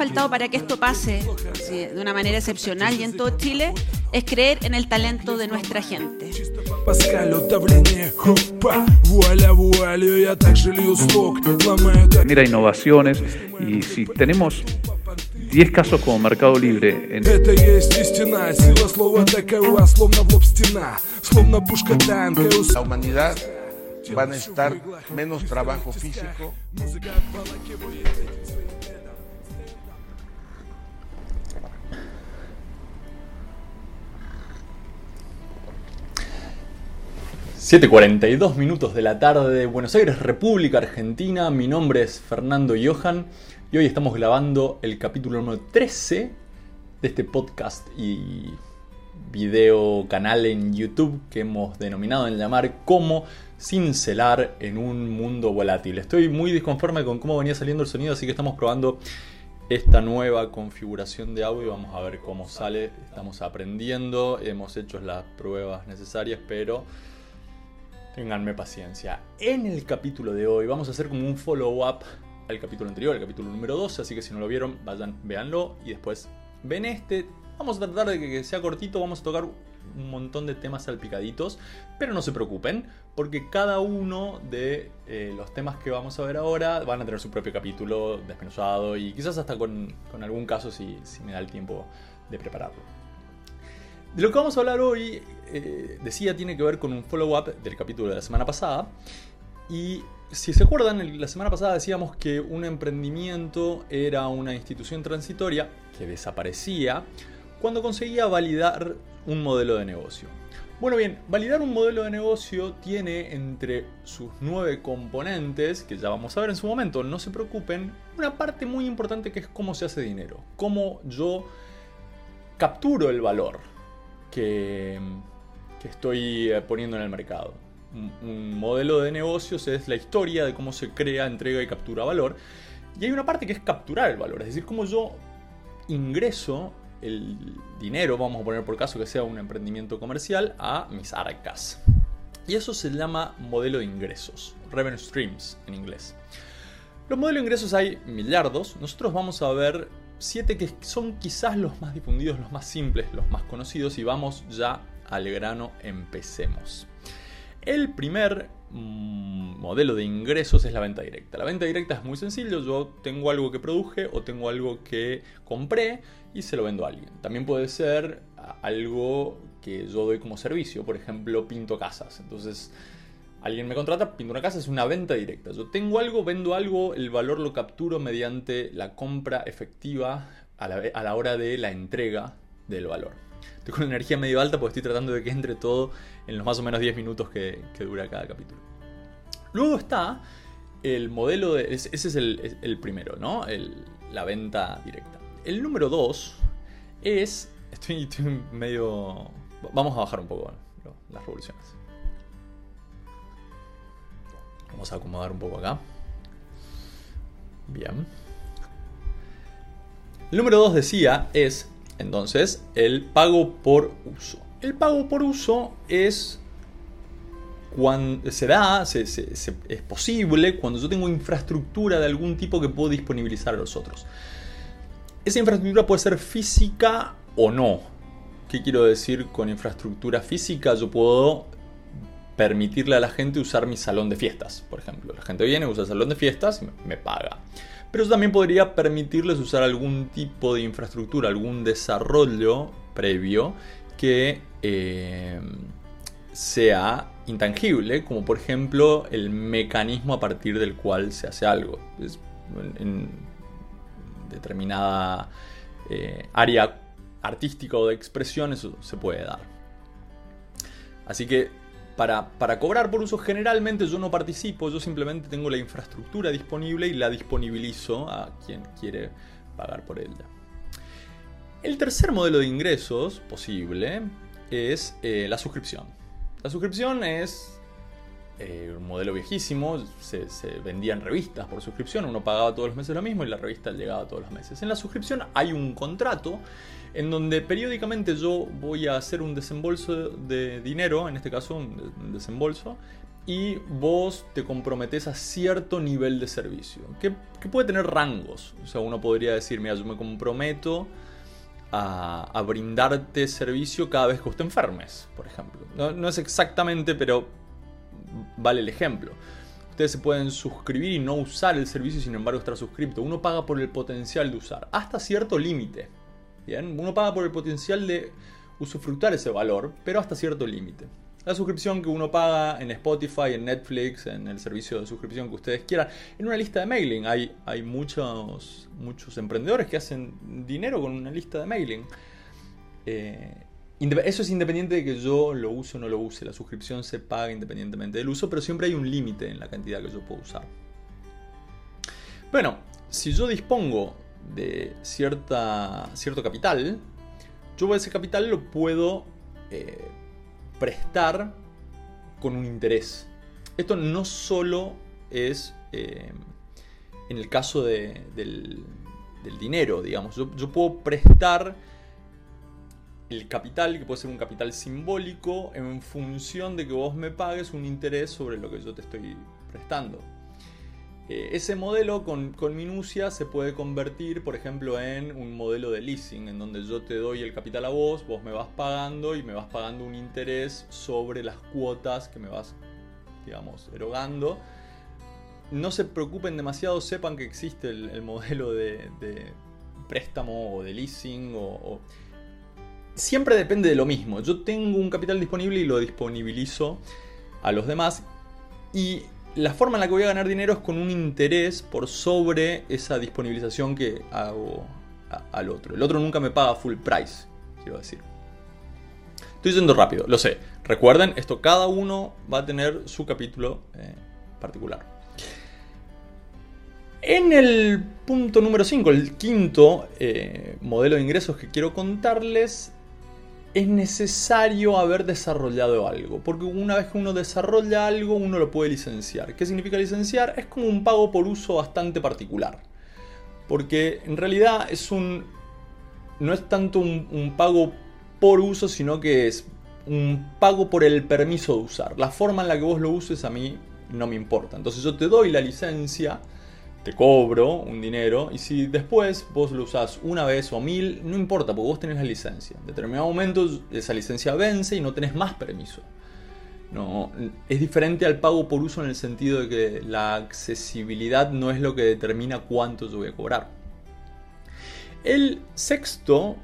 faltado para que esto pase de una manera excepcional y en todo Chile es creer en el talento de nuestra gente. Mira innovaciones y si tenemos 10 casos como Mercado Libre. En... La humanidad va a necesitar menos trabajo físico. 7.42 minutos de la tarde de Buenos Aires, República Argentina. Mi nombre es Fernando Johan y hoy estamos grabando el capítulo número 13 de este podcast y video canal en YouTube que hemos denominado en llamar Cómo cincelar en un mundo volátil. Estoy muy disconforme con cómo venía saliendo el sonido, así que estamos probando esta nueva configuración de audio. Vamos a ver cómo sale. Estamos aprendiendo, hemos hecho las pruebas necesarias, pero Ténganme paciencia. En el capítulo de hoy vamos a hacer como un follow-up al capítulo anterior, el capítulo número 12, así que si no lo vieron, vayan, véanlo y después ven este. Vamos a tratar de que sea cortito, vamos a tocar un montón de temas salpicaditos, pero no se preocupen, porque cada uno de eh, los temas que vamos a ver ahora van a tener su propio capítulo desmenuzado y quizás hasta con, algún caso si me da el tiempo de prepararlo. De lo que vamos a hablar hoy, eh, decía, tiene que ver con un follow-up del capítulo de la semana pasada. Y si se acuerdan, la semana pasada decíamos que un emprendimiento era una institución transitoria que desaparecía cuando conseguía validar un modelo de negocio. Bueno bien, validar un modelo de negocio tiene entre sus nueve componentes, que ya vamos a ver en su momento, no se preocupen, una parte muy importante que es cómo se hace dinero, cómo yo capturo el valor que, estoy eh, poniendo en el mercado. Un, modelo de negocios es la historia de cómo se crea, entrega y captura valor. Y hay una parte que es capturar el valor, es decir, cómo yo ingreso el dinero, vamos a poner por caso que sea un emprendimiento comercial, a mis arcas. Y eso se llama modelo de ingresos, revenue streams en inglés. Los modelos de ingresos hay millardos, nosotros vamos a ver siete que son quizás los más difundidos, los más simples, los más conocidos y vamos ya al grano, empecemos. El primer mm, modelo de ingresos es la venta directa. La venta directa es muy sencillo, yo tengo algo que produje o tengo algo que compré y se lo vendo a alguien. También puede ser algo que yo doy como servicio, por ejemplo, pinto casas. Entonces, Alguien me contrata, pinto una casa, es una venta directa. Yo tengo algo, vendo algo, el valor lo capturo mediante la compra efectiva a la, hora de la entrega del valor. Estoy con energía medio alta porque estoy tratando de que entre todo en los más o menos 10 minutos que, dura cada capítulo. Luego está el modelo de... Ese es el, primero, ¿no? la venta directa. El número 2 es... Estoy, estoy medio... Vamos a bajar un poco las revoluciones. Vamos a acomodar un poco acá. Bien. El número 2 decía es, entonces, el pago por uso. El pago por uso es cuando se da, es posible cuando yo tengo infraestructura de algún tipo que puedo disponibilizar a los otros. Esa infraestructura puede ser física o no. ¿Qué quiero decir con infraestructura física? Yo puedo permitirle a la gente usar mi salón de fiestas, por ejemplo. La gente viene, usa el salón de fiestas me paga. Pero eso también podría permitirles usar algún tipo de infraestructura, algún desarrollo previo que eh, sea intangible, como por ejemplo el mecanismo a partir del cual se hace algo. en, determinada eh, área artística o de expresión eso se puede dar. Así que para, cobrar por uso generalmente yo no participo, yo simplemente tengo la infraestructura disponible y la disponibilizo a quien quiere pagar por ella. El tercer modelo de ingresos posible es eh, la suscripción. La suscripción es eh, un modelo viejísimo, se, vendían revistas por suscripción, uno pagaba todos los meses lo mismo y la revista llegaba todos los meses. En la suscripción hay un contrato en donde periódicamente yo voy a hacer un desembolso de dinero, en este caso un desembolso, y vos te comprometes a cierto nivel de servicio, que, puede tener rangos. O sea, uno podría decir, mira, yo me comprometo a, brindarte servicio cada vez que usted enfermes, por ejemplo. No, es exactamente, pero vale el ejemplo. Ustedes se pueden suscribir y no usar el servicio, sin embargo estar suscrito. Uno paga por el potencial de usar, hasta cierto límite. Bien, uno paga por el potencial de usufructar ese valor, pero hasta cierto límite. La suscripción que uno paga en Spotify, en Netflix, en el servicio de suscripción que ustedes quieran, en una lista de mailing. Hay, hay muchos, muchos emprendedores que hacen dinero con una lista de mailing. Eh, eso es independiente de que yo lo use o no lo use. La suscripción se paga independientemente del uso, pero siempre hay un límite en la cantidad que yo puedo usar. Bueno, si yo dispongo de cierta, cierto capital, yo ese capital lo puedo eh, prestar con un interés. Esto no solo es eh, en el caso del, dinero, digamos. Yo, puedo prestar el capital, que puede ser un capital simbólico, en función de que vos me pagues un interés sobre lo que yo te estoy prestando. Eh, ese modelo con, minucia se puede convertir, por ejemplo, en un modelo de leasing, en donde yo te doy el capital a vos, vos me vas pagando y me vas pagando un interés sobre las cuotas que me vas, digamos, erogando. No se preocupen demasiado, sepan que existe el, modelo de, préstamo o de leasing o, siempre depende de lo mismo. Yo tengo un capital disponible y lo disponibilizo a los demás. Y la forma en la que voy a ganar dinero es con un interés por sobre esa disponibilización que hago al otro. El otro nunca me paga full price, quiero decir. Estoy yendo rápido, lo sé. Recuerden, esto cada uno va a tener su capítulo eh, particular. En el punto número 5, el quinto eh, modelo de ingresos que quiero contarles, es necesario haber desarrollado algo, porque una vez que uno desarrolla algo, uno lo puede licenciar. ¿Qué significa licenciar? Es como un pago por uso bastante particular, porque en realidad es un no es tanto un, pago por uso, sino que es un pago por el permiso de usar. La forma en la que vos lo uses a mí no me importa. Entonces yo te doy la licencia te cobro un dinero y si después vos lo usás una vez o mil, no importa, porque vos tenés la licencia. En determinado momento esa licencia vence y no tenés más permiso. No, es diferente al pago por uso en el sentido de que la accesibilidad no es lo que determina cuánto yo voy a cobrar. El sexto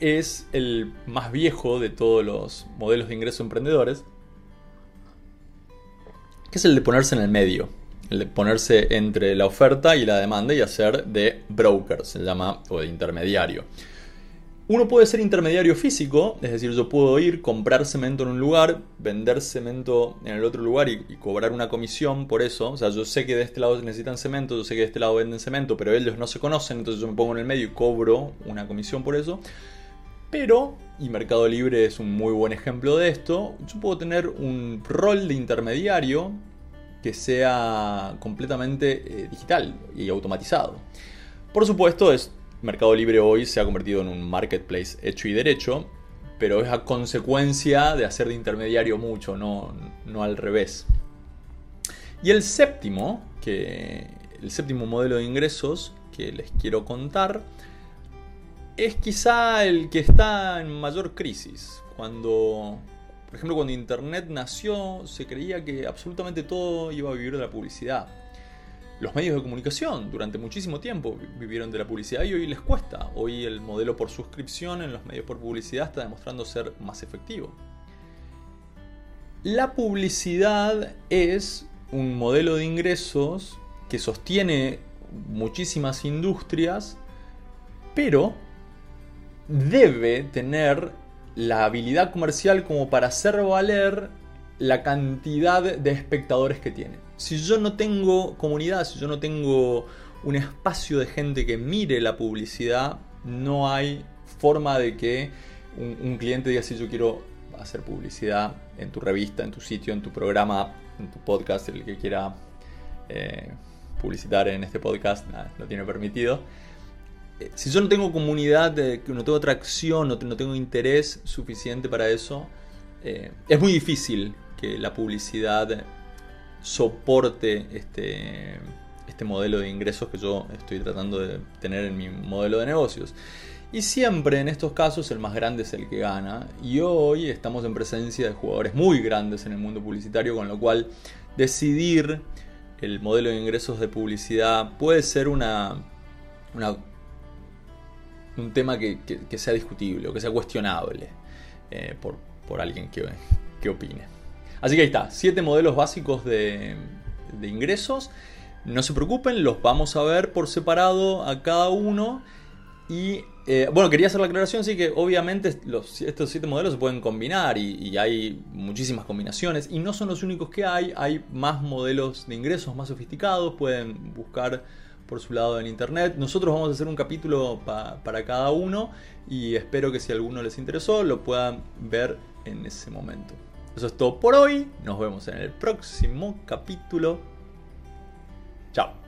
es el más viejo de todos los modelos de ingreso emprendedores, que es el de ponerse en el medio ponerse entre la oferta y la demanda y hacer de broker, se llama, o de intermediario. Uno puede ser intermediario físico, es decir, yo puedo ir, comprar cemento en un lugar, vender cemento en el otro lugar y, cobrar una comisión por eso. O sea, yo sé que de este lado necesitan cemento, yo sé que de este lado venden cemento, pero ellos no se conocen, entonces yo me pongo en el medio y cobro una comisión por eso. Pero, y Mercado Libre es un muy buen ejemplo de esto, yo puedo tener un rol de intermediario que sea completamente eh, digital y automatizado. Por supuesto, es, Mercado Libre hoy se ha convertido en un marketplace hecho y derecho, pero es a consecuencia de hacer de intermediario mucho, no, no al revés. Y el séptimo, que, el séptimo modelo de ingresos que les quiero contar, es quizá el que está en mayor crisis. Cuando por ejemplo, cuando Internet nació, se creía que absolutamente todo iba a vivir de la publicidad. Los medios de comunicación durante muchísimo tiempo vivieron de la publicidad y hoy les cuesta. Hoy el modelo por suscripción en los medios por publicidad está demostrando ser más efectivo. La publicidad es un modelo de ingresos que sostiene muchísimas industrias, pero debe tener la habilidad comercial como para hacer valer la cantidad de espectadores que tiene. Si yo no tengo comunidad, si yo no tengo un espacio de gente que mire la publicidad, no hay forma de que un, cliente diga si yo quiero hacer publicidad en tu revista, en tu sitio, en tu programa, en tu podcast, el que quiera eh, publicitar en este podcast, nada, no tiene permitido si yo no tengo comunidad, no tengo atracción, no, tengo interés suficiente para eso, eh, es muy difícil que la publicidad soporte este, este modelo de ingresos que yo estoy tratando de tener en mi modelo de negocios. Y siempre en estos casos el más grande es el que gana. Y hoy estamos en presencia de jugadores muy grandes en el mundo publicitario, con lo cual decidir el modelo de ingresos de publicidad puede ser una, un tema que, sea discutible o que sea cuestionable eh, por, alguien que, que, opine. Así que ahí está, siete modelos básicos de, de ingresos. No se preocupen, los vamos a ver por separado a cada uno. Y eh, bueno, quería hacer la aclaración, sí que obviamente estos siete modelos se pueden combinar y, hay muchísimas combinaciones y no son los únicos que hay, hay más modelos de ingresos más sofisticados, pueden buscar por su lado en internet. Nosotros vamos a hacer un capítulo para cada uno y espero que si alguno les interesó lo puedan ver en ese momento. Eso es todo por hoy, nos vemos en el próximo capítulo. Chao.